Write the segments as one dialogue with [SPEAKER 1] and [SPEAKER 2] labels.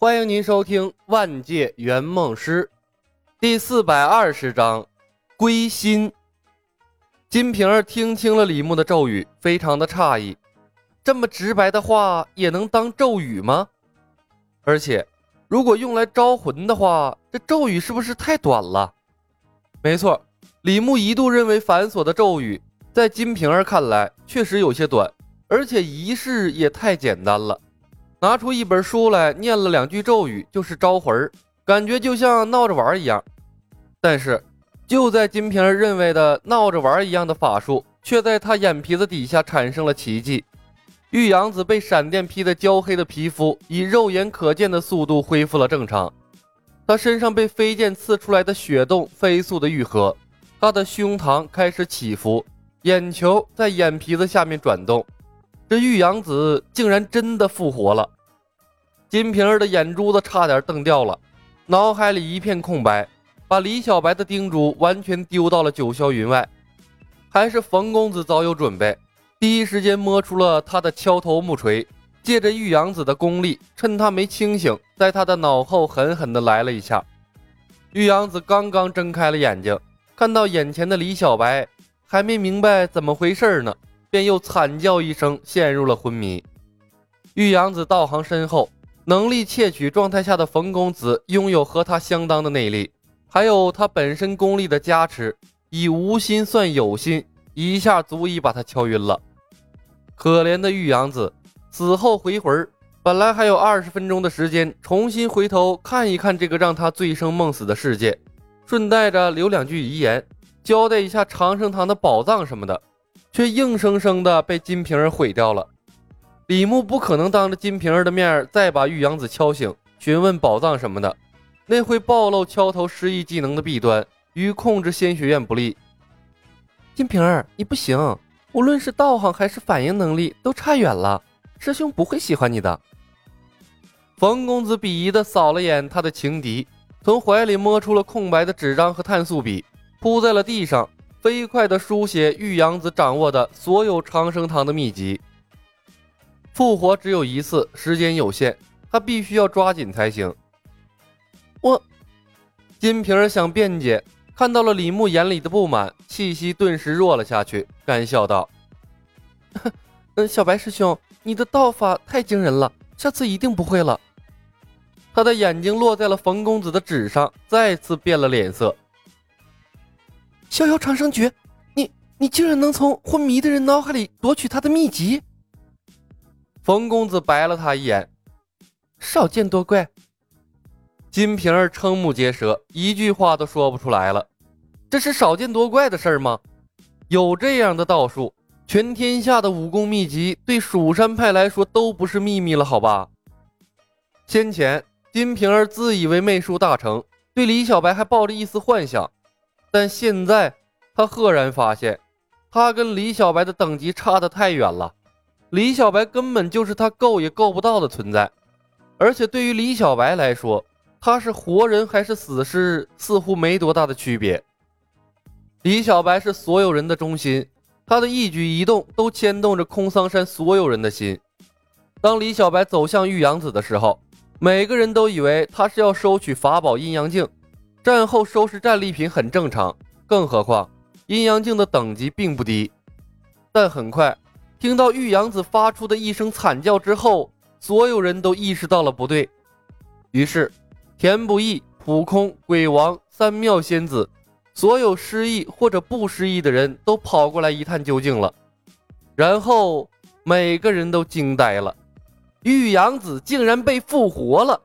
[SPEAKER 1] 欢迎您收听《万界圆梦师》第四百二十章《归心》。金瓶儿听清了李牧的咒语，非常的诧异：这么直白的话也能当咒语吗？而且，如果用来招魂的话，这咒语是不是太短了？没错，李牧一度认为繁琐的咒语，在金瓶儿看来确实有些短，而且仪式也太简单了。拿出一本书来，念了两句咒语，就是招魂儿，感觉就像闹着玩一样。但是，就在金瓶儿认为的闹着玩一样的法术，却在他眼皮子底下产生了奇迹。玉阳子被闪电劈的焦黑的皮肤，以肉眼可见的速度恢复了正常。他身上被飞剑刺出来的血洞飞速的愈合，他的胸膛开始起伏，眼球在眼皮子下面转动。这玉阳子竟然真的复活了，金瓶儿的眼珠子差点瞪掉了，脑海里一片空白，把李小白的叮嘱完全丢到了九霄云外。还是冯公子早有准备，第一时间摸出了他的敲头木锤，借着玉阳子的功力，趁他没清醒，在他的脑后狠狠地来了一下。玉阳子刚刚睁开了眼睛，看到眼前的李小白，还没明白怎么回事呢。便又惨叫一声，陷入了昏迷。玉阳子道行深厚，能力窃取状态下的冯公子拥有和他相当的内力，还有他本身功力的加持，以无心算有心，一下足以把他敲晕了。可怜的玉阳子死后回魂，本来还有二十分钟的时间，重新回头看一看这个让他醉生梦死的世界，顺带着留两句遗言，交代一下长生堂的宝藏什么的。却硬生生的被金瓶儿毁掉了。李牧不可能当着金瓶儿的面再把玉阳子敲醒，询问宝藏什么的，那会暴露敲头失忆技能的弊端，与控制仙学院不利。金瓶儿，你不行，无论是道行还是反应能力都差远了，师兄不会喜欢你的。冯公子鄙夷的扫了眼他的情敌，从怀里摸出了空白的纸张和碳素笔，铺在了地上。飞快地书写玉阳子掌握的所有长生堂的秘籍。复活只有一次，时间有限，他必须要抓紧才行。我，金瓶儿想辩解，看到了李牧眼里的不满，气息顿时弱了下去，干笑道：“嗯，小白师兄，你的道法太惊人了，下次一定不会了。”他的眼睛落在了冯公子的纸上，再次变了脸色。逍遥长生诀，你你竟然能从昏迷的人脑海里夺取他的秘籍？冯公子白了他一眼，少见多怪。金瓶儿瞠目结舌，一句话都说不出来了。这是少见多怪的事儿吗？有这样的道术，全天下的武功秘籍对蜀山派来说都不是秘密了，好吧？先前金瓶儿自以为媚术大成，对李小白还抱着一丝幻想。但现在，他赫然发现，他跟李小白的等级差得太远了。李小白根本就是他够也够不到的存在，而且对于李小白来说，他是活人还是死尸，似乎没多大的区别。李小白是所有人的中心，他的一举一动都牵动着空桑山所有人的心。当李小白走向玉阳子的时候，每个人都以为他是要收取法宝阴阳镜。战后收拾战利品很正常，更何况阴阳镜的等级并不低。但很快听到玉阳子发出的一声惨叫之后，所有人都意识到了不对。于是，田不易、普空、鬼王、三妙仙子，所有失忆或者不失忆的人都跑过来一探究竟了。然后每个人都惊呆了，玉阳子竟然被复活了。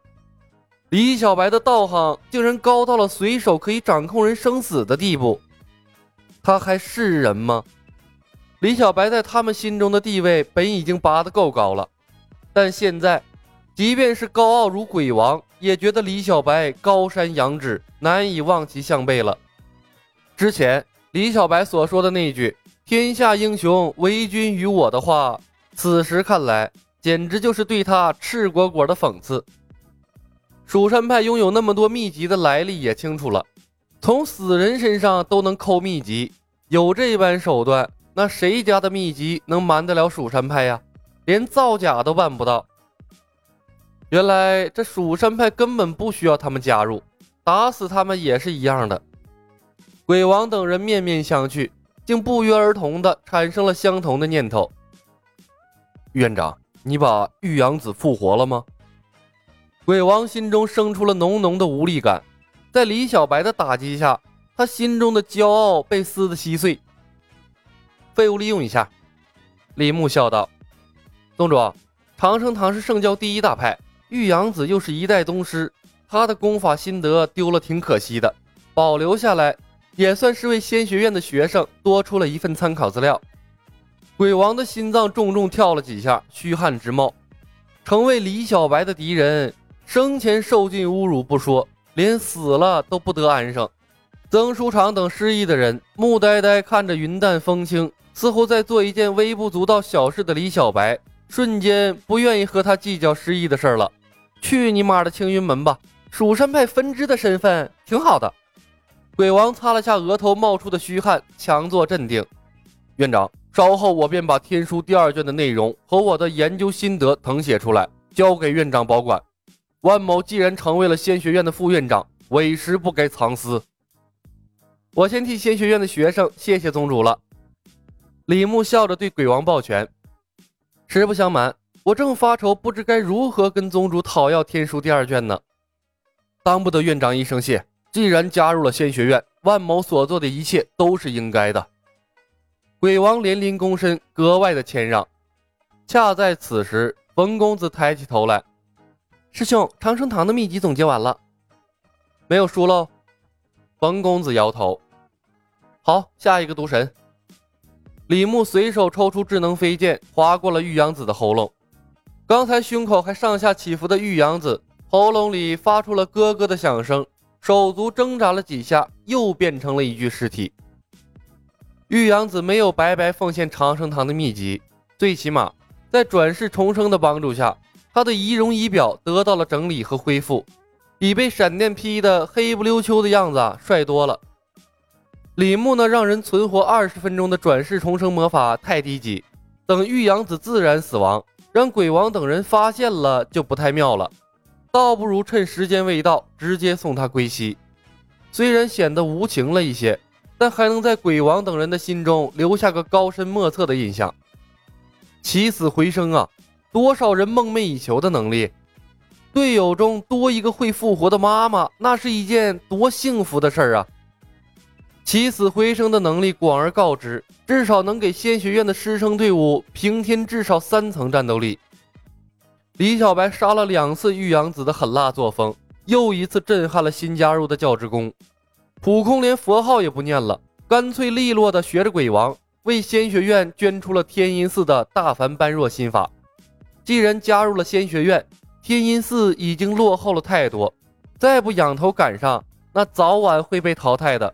[SPEAKER 1] 李小白的道行竟然高到了随手可以掌控人生死的地步，他还是人吗？李小白在他们心中的地位本已经拔得够高了，但现在，即便是高傲如鬼王，也觉得李小白高山仰止，难以望其项背了。之前李小白所说的那句“天下英雄唯君与我”的话，此时看来，简直就是对他赤果果的讽刺。蜀山派拥有那么多秘籍的来历也清楚了，从死人身上都能抠秘籍，有这般手段，那谁家的秘籍能瞒得了蜀山派呀？连造假都办不到。原来这蜀山派根本不需要他们加入，打死他们也是一样的。鬼王等人面面相觑，竟不约而同的产生了相同的念头。院长，你把玉阳子复活了吗？鬼王心中生出了浓浓的无力感，在李小白的打击下，他心中的骄傲被撕得稀碎。废物利用一下，李牧笑道：“宗主，长生堂是圣教第一大派，玉阳子又是一代宗师，他的功法心得丢了挺可惜的，保留下来也算是为仙学院的学生多出了一份参考资料。”鬼王的心脏重重跳了几下，虚汗直冒。成为李小白的敌人，生前受尽侮辱不说，连死了都不得安生。曾书长等失忆的人，木呆呆看着云淡风轻。似乎在做一件微不足道小事的李小白，瞬间不愿意和他计较失忆的事儿了。去你妈的青云门吧！蜀山派分支的身份挺好的。鬼王擦了下额头冒出的虚汗，强作镇定。院长，稍后我便把天书第二卷的内容和我的研究心得誊写出来，交给院长保管。万某既然成为了仙学院的副院长，委实不该藏私。我先替仙学院的学生谢谢宗主了。李牧笑着对鬼王抱拳。实不相瞒，我正发愁，不知该如何跟宗主讨要天书第二卷呢。当不得院长一声谢。既然加入了仙学院，万某所做的一切都是应该的。鬼王连连躬身，格外的谦让。恰在此时，冯公子抬起头来：“师兄，长生堂的秘籍总结完了，没有书喽？”冯公子摇头：“好，下一个毒神。”李牧随手抽出智能飞剑，划过了玉阳子的喉咙。刚才胸口还上下起伏的玉阳子，喉咙里发出了咯咯的响声，手足挣扎了几下，又变成了一具尸体。玉阳子没有白白奉献长生堂的秘籍，最起码在转世重生的帮助下，他的仪容仪表得到了整理和恢复，比被闪电劈的黑不溜秋的样子帅多了。李牧呢让人存活二十分钟的转世重生魔法太低级，等玉阳子自然死亡，让鬼王等人发现了就不太妙了。倒不如趁时间未到，直接送他归西。虽然显得无情了一些，但还能在鬼王等人的心中留下个高深莫测的印象。起死回生啊，多少人梦寐以求的能力！队友中多一个会复活的妈妈，那是一件多幸福的事儿啊！起死回生的能力广而告之，至少能给仙学院的师生队伍平添至少三层战斗力。李小白杀了两次玉阳子的狠辣作风，又一次震撼了新加入的教职工。普空连佛号也不念了，干脆利落的学着鬼王，为仙学院捐出了天音寺的大凡般若心法。既然加入了仙学院，天音寺已经落后了太多，再不仰头赶上，那早晚会被淘汰的。